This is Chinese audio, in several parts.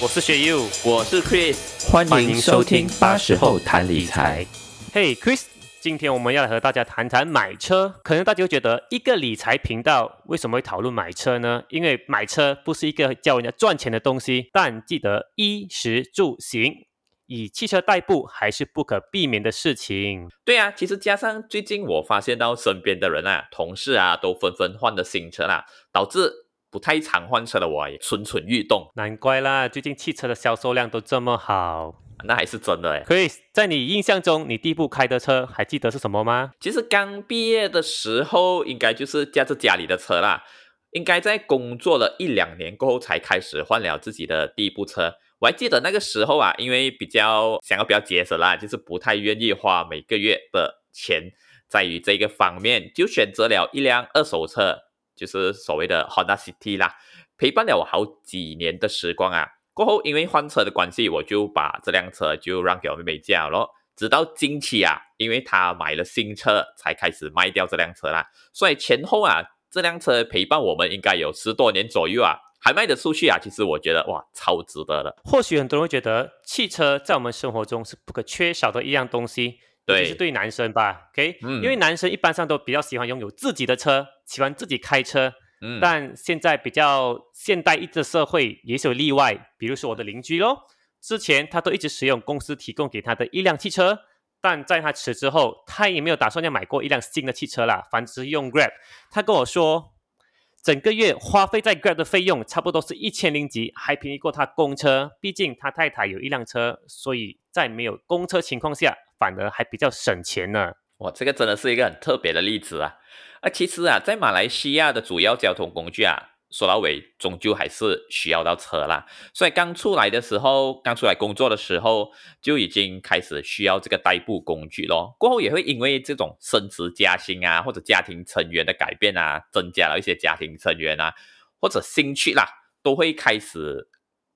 我是雪 U，我是 Chris，欢迎收听八十后谈理财。嘿，Chris，今天我们要来和大家谈谈买车。可能大家会觉得，一个理财频道为什么会讨论买车呢？因为买车不是一个教人家赚钱的东西，但记得衣食住行。以汽车代步还是不可避免的事情。对啊，其实加上最近我发现到身边的人啊、同事啊，都纷纷换了新车啦，导致不太常换车的我也蠢蠢欲动。难怪啦，最近汽车的销售量都这么好，那还是真的哎。Chris，在你印象中，你第一部开的车还记得是什么吗？其实刚毕业的时候，应该就是驾着家里的车啦。应该在工作了一两年过后，才开始换了自己的第一部车。我还记得那个时候啊，因为比较想要比较节省啦，就是不太愿意花每个月的钱在于这个方面，就选择了一辆二手车，就是所谓的 Honda City 啦，陪伴了我好几年的时光啊。过后因为换车的关系，我就把这辆车就让给我妹妹驾了。直到近期啊，因为她买了新车，才开始卖掉这辆车啦。所以前后啊，这辆车陪伴我们应该有十多年左右啊。还卖得出去啊！其实我觉得哇，超值得的。或许很多人会觉得汽车在我们生活中是不可缺少的一样东西，对，是对男生吧？OK，嗯，因为男生一般上都比较喜欢拥有自己的车，喜欢自己开车。嗯，但现在比较现代一的社会也是有例外，比如说我的邻居咯，之前他都一直使用公司提供给他的一辆汽车，但在他辞职后，他也没有打算要买过一辆新的汽车啦，反之用 Grab。他跟我说。整个月花费在 Grab 的费用差不多是一千零几，还便宜过他公车。毕竟他太太有一辆车，所以在没有公车情况下，反而还比较省钱呢。哇，这个真的是一个很特别的例子啊！啊，其实啊，在马来西亚的主要交通工具啊。说到尾，终究还是需要到车啦。所以刚出来的时候，刚出来工作的时候，就已经开始需要这个代步工具咯。过后也会因为这种升职加薪啊，或者家庭成员的改变啊，增加了一些家庭成员啊，或者兴趣啦，都会开始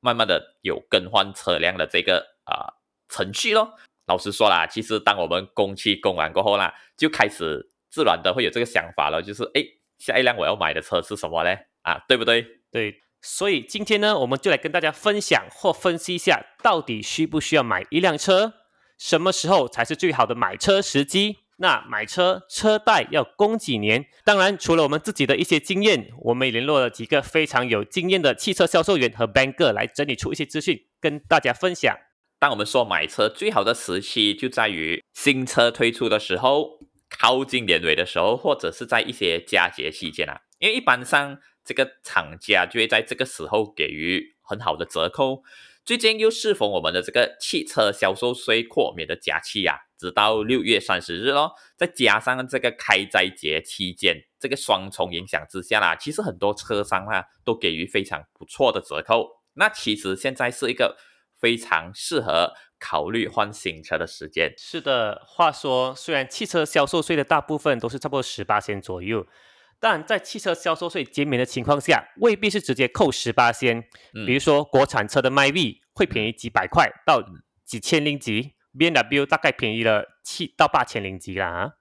慢慢的有更换车辆的这个啊程序咯。老实说啦，其实当我们工期供完过后啦，就开始自然的会有这个想法了，就是哎，下一辆我要买的车是什么嘞？啊，对不对？对，所以今天呢，我们就来跟大家分享或分析一下，到底需不需要买一辆车，什么时候才是最好的买车时机？那买车车贷要供几年？当然，除了我们自己的一些经验，我们也联络了几个非常有经验的汽车销售员和 banker 来整理出一些资讯，跟大家分享。当我们说买车最好的时期，就在于新车推出的时候，靠近年尾的时候，或者是在一些佳节期间啊，因为一般上。这个厂家就会在这个时候给予很好的折扣。最近又适逢我们的这个汽车销售税豁免的假期呀，直到六月三十日咯。再加上这个开斋节期间，这个双重影响之下啦，其实很多车商啊都给予非常不错的折扣。那其实现在是一个非常适合考虑换新车的时间。是的，话说虽然汽车销售税的大部分都是差不多十八千左右。但在汽车销售税减免的情况下，未必是直接扣十八千。比如说，国产车的卖力会便宜几百块到几千零几，B M W 大概便宜了七到八千零几啦。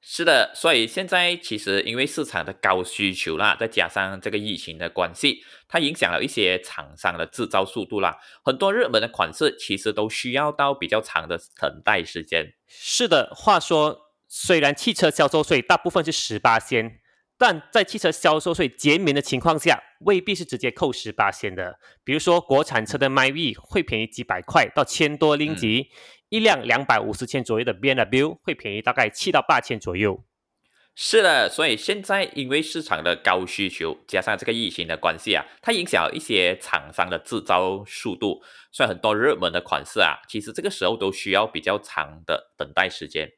是的，所以现在其实因为市场的高需求啦，再加上这个疫情的关系，它影响了一些厂商的制造速度啦。很多热门的款式其实都需要到比较长的等待时间。是的，话说，虽然汽车销售税大部分是十八先。但在汽车销售税减免的情况下，未必是直接扣十八千的。比如说，国产车的卖币会便宜几百块到千多零几，一辆两百五十千左右的 B N W 会便宜大概七到八千左右。是的，所以现在因为市场的高需求，加上这个疫情的关系啊，它影响了一些厂商的制造速度，所以很多热门的款式啊，其实这个时候都需要比较长的等待时间。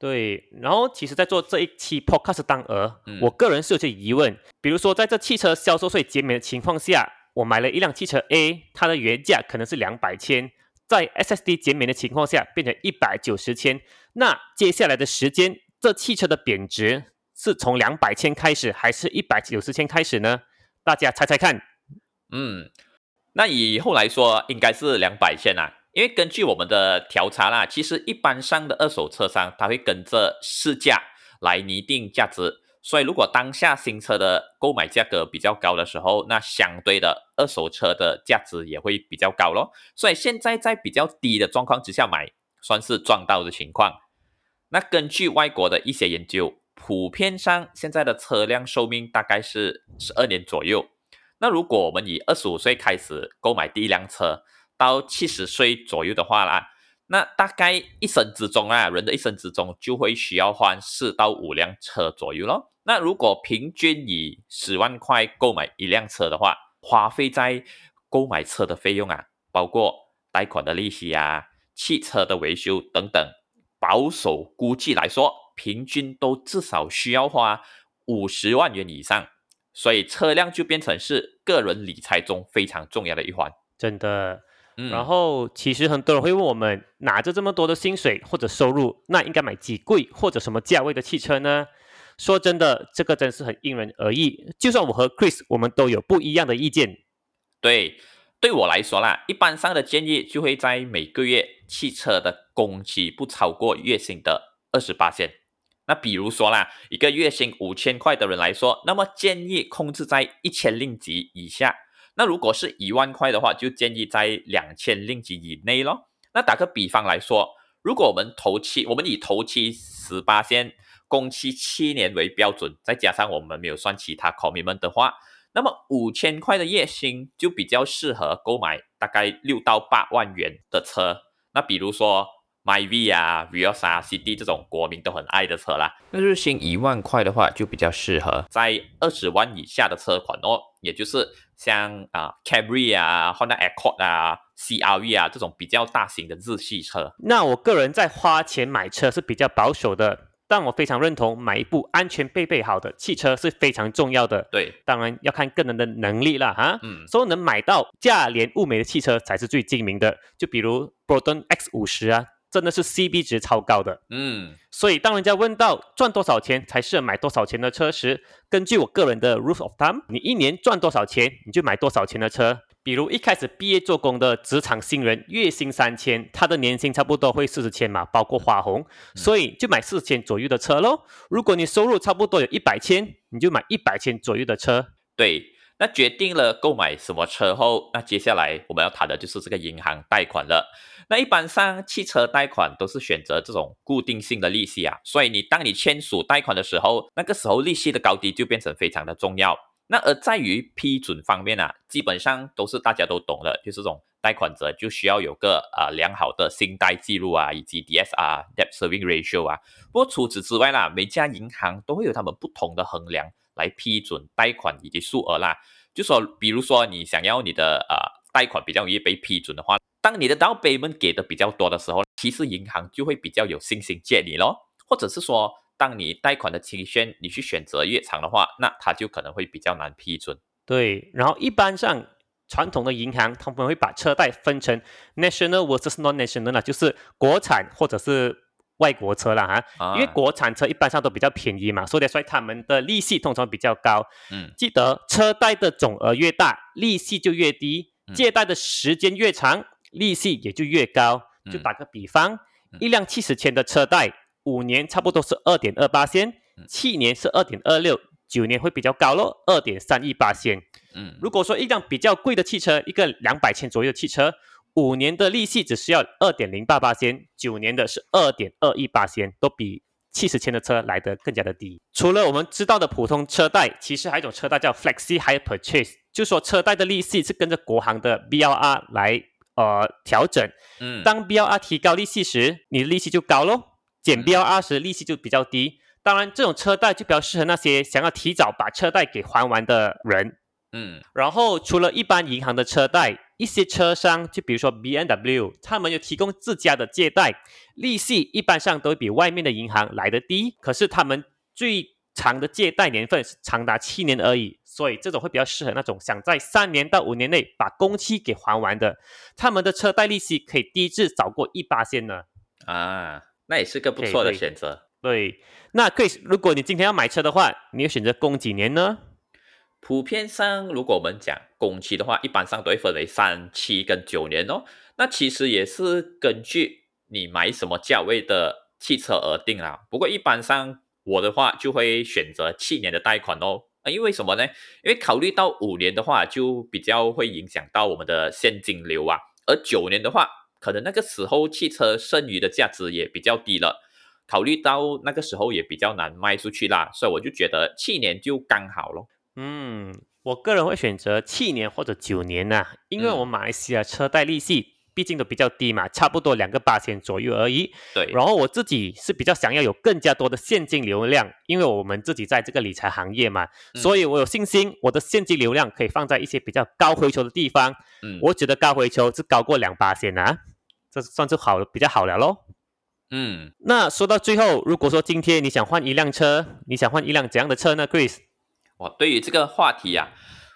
对，然后其实，在做这一期 podcast 当儿，我个人是有些疑问，比如说，在这汽车销售税减免的情况下，我买了一辆汽车 A，它的原价可能是两百千，在 SSD 减免的情况下变成一百九十千，那接下来的时间，这汽车的贬值是从两百千开始，还是一百九十千开始呢？大家猜猜看。嗯，那以后来说，应该是两百千啊。因为根据我们的调查啦，其实一般上的二手车商他会跟着市价来拟定价值，所以如果当下新车的购买价格比较高的时候，那相对的二手车的价值也会比较高咯。所以现在在比较低的状况之下买，算是赚到的情况。那根据外国的一些研究，普遍上现在的车辆寿命大概是十二年左右。那如果我们以二十五岁开始购买第一辆车，到七十岁左右的话啦，那大概一生之中啊，人的一生之中就会需要换四到五辆车左右咯。那如果平均以十万块购买一辆车的话，花费在购买车的费用啊，包括贷款的利息啊、汽车的维修等等，保守估计来说，平均都至少需要花五十万元以上。所以车辆就变成是个人理财中非常重要的一环，真的。然后其实很多人会问我们，拿着这么多的薪水或者收入，那应该买几贵或者什么价位的汽车呢？说真的，这个真是很因人而异。就算我和 Chris，我们都有不一样的意见。对，对我来说啦，一般上的建议就会在每个月汽车的工期不超过月薪的二十八线。那比如说啦，一个月薪五千块的人来说，那么建议控制在一千令吉以下。那如果是一万块的话，就建议在两千令吉以内咯。那打个比方来说，如果我们头期，我们以头期十八线，工期七年为标准，再加上我们没有算其他 commitment 的话，那么五千块的月薪就比较适合购买大概六到八万元的车。那比如说。myV 啊，Vios 啊，CD 这种国民都很爱的车啦。那日薪一万块的话，就比较适合在二十万以下的车款哦，也就是像啊 Camry 啊，Honda Accord 啊，CRV 啊这种比较大型的日系车。那我个人在花钱买车是比较保守的，但我非常认同买一部安全配备好的汽车是非常重要的。对，当然要看个人的能力啦，哈，嗯，所以能买到价廉物美的汽车才是最精明的。就比如 Proton X 五十啊。真的是 C B 值超高的，嗯，所以当人家问到赚多少钱才适合买多少钱的车时，根据我个人的 rule of thumb，你一年赚多少钱，你就买多少钱的车。比如一开始毕业做工的职场新人，月薪三千，他的年薪差不多会四十千嘛，包括花红，所以就买四千左右的车喽。如果你收入差不多有一百千，你就买一百千左右的车。对，那决定了购买什么车后，那接下来我们要谈的就是这个银行贷款了。那一般上汽车贷款都是选择这种固定性的利息啊，所以你当你签署贷款的时候，那个时候利息的高低就变成非常的重要。那而在于批准方面啊，基本上都是大家都懂的，就是这种贷款者就需要有个啊良好的信贷记录啊，以及 DSR（Debt Serving Ratio） 啊。不过除此之外啦，每家银行都会有他们不同的衡量来批准贷款以及数额啦。就说比如说你想要你的呃贷款比较容易被批准的话。当你的 down payment 给的比较多的时候，其实银行就会比较有信心借你咯。或者是说，当你贷款的期限你去选择越长的话，那他就可能会比较难批准。对，然后一般上传统的银行他们会把车贷分成 national versus non-national 啊，就是国产或者是外国车了哈。因为国产车一般上都比较便宜嘛，所以说他们的利息通常比较高。嗯，记得车贷的总额越大，利息就越低，借贷的时间越长。利息也就越高。就打个比方，一辆七十千的车贷，五年差不多是二点二八千，七年是二点二六，九年会比较高咯，二点三一八仙。嗯，如果说一辆比较贵的汽车，一个两百千左右的汽车，五年的利息只需要二点零八八千，九年的是二点二一八仙，都比七十千的车来得更加的低。除了我们知道的普通车贷，其实还有一种车贷叫 Flexi Hire Purchase，就说车贷的利息是跟着国行的 BLR 来。呃，调整，嗯，当 BLR 提高利息时，你的利息就高咯；减 BLR 时，利息就比较低。当然，这种车贷就比较适合那些想要提早把车贷给还完的人，嗯。然后，除了一般银行的车贷，一些车商，就比如说 BNW，他们有提供自家的借贷，利息一般上都会比外面的银行来的低。可是，他们最长的借贷年份是长达七年而已。所以这种会比较适合那种想在三年到五年内把工期给还完的，他们的车贷利息可以低至早过一八线呢。啊，那也是个不错的选择。对，那 Chris，如果你今天要买车的话，你要选择供几年呢？普遍上，如果我们讲工期的话，一般上都会分为三、七跟九年哦。那其实也是根据你买什么价位的汽车而定啦。不过一般上。我的话就会选择七年的贷款哦。啊，因为什么呢？因为考虑到五年的话，就比较会影响到我们的现金流啊。而九年的话，可能那个时候汽车剩余的价值也比较低了，考虑到那个时候也比较难卖出去啦，所以我就觉得去年就刚好咯。嗯，我个人会选择七年或者九年呐，因为我们马来西亚车贷利息。毕竟都比较低嘛，差不多两个八千左右而已。对，然后我自己是比较想要有更加多的现金流量，因为我们自己在这个理财行业嘛，所以我有信心我的现金流量可以放在一些比较高回酬的地方。嗯，我觉得高回酬是高过两八千啊，这算是好比较好了喽。嗯，那说到最后，如果说今天你想换一辆车，你想换一辆怎样的车呢，Chris？我，对于这个话题呀。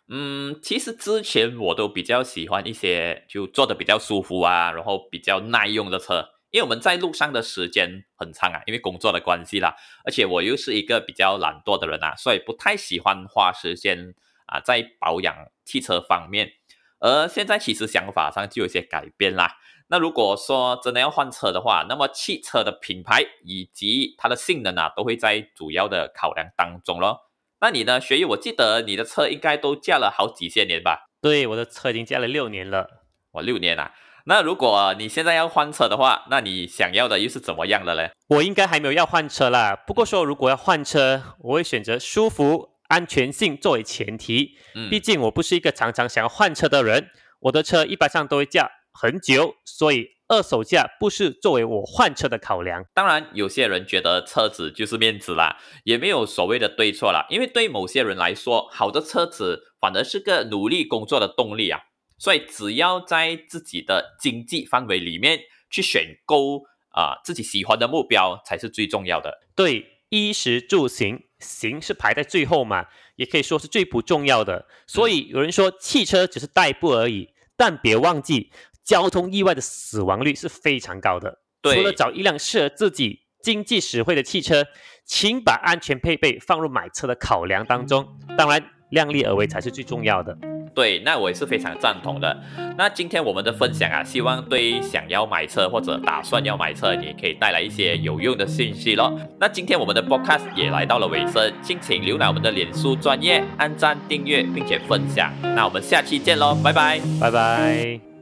嗯，其实之前我都比较喜欢一些就坐的比较舒服啊，然后比较耐用的车，因为我们在路上的时间很长啊，因为工作的关系啦，而且我又是一个比较懒惰的人啊，所以不太喜欢花时间啊在保养汽车方面。而现在其实想法上就有些改变啦。那如果说真的要换车的话，那么汽车的品牌以及它的性能啊，都会在主要的考量当中咯。那你呢，学义？我记得你的车应该都驾了好几千年吧？对，我的车已经驾了六年了。我，六年啊！那如果你现在要换车的话，那你想要的又是怎么样的嘞？我应该还没有要换车啦。不过说，如果要换车，我会选择舒服、安全性作为前提。嗯，毕竟我不是一个常常想要换车的人，我的车一般上都会驾很久，所以。二手价不是作为我换车的考量，当然有些人觉得车子就是面子啦，也没有所谓的对错啦。因为对某些人来说，好的车子反而是个努力工作的动力啊。所以只要在自己的经济范围里面去选购啊自己喜欢的目标，才是最重要的。对，衣食住行，行是排在最后嘛，也可以说是最不重要的。所以有人说汽车只是代步而已，但别忘记。交通意外的死亡率是非常高的。除了找一辆适合自己、经济实惠的汽车，请把安全配备放入买车的考量当中。当然，量力而为才是最重要的。对，那我也是非常赞同的。那今天我们的分享啊，希望对想要买车或者打算要买车，你可以带来一些有用的信息咯。那今天我们的 podcast 也来到了尾声，敬请浏览我们的脸书专业，按赞、订阅并且分享。那我们下期见喽，拜拜，拜拜。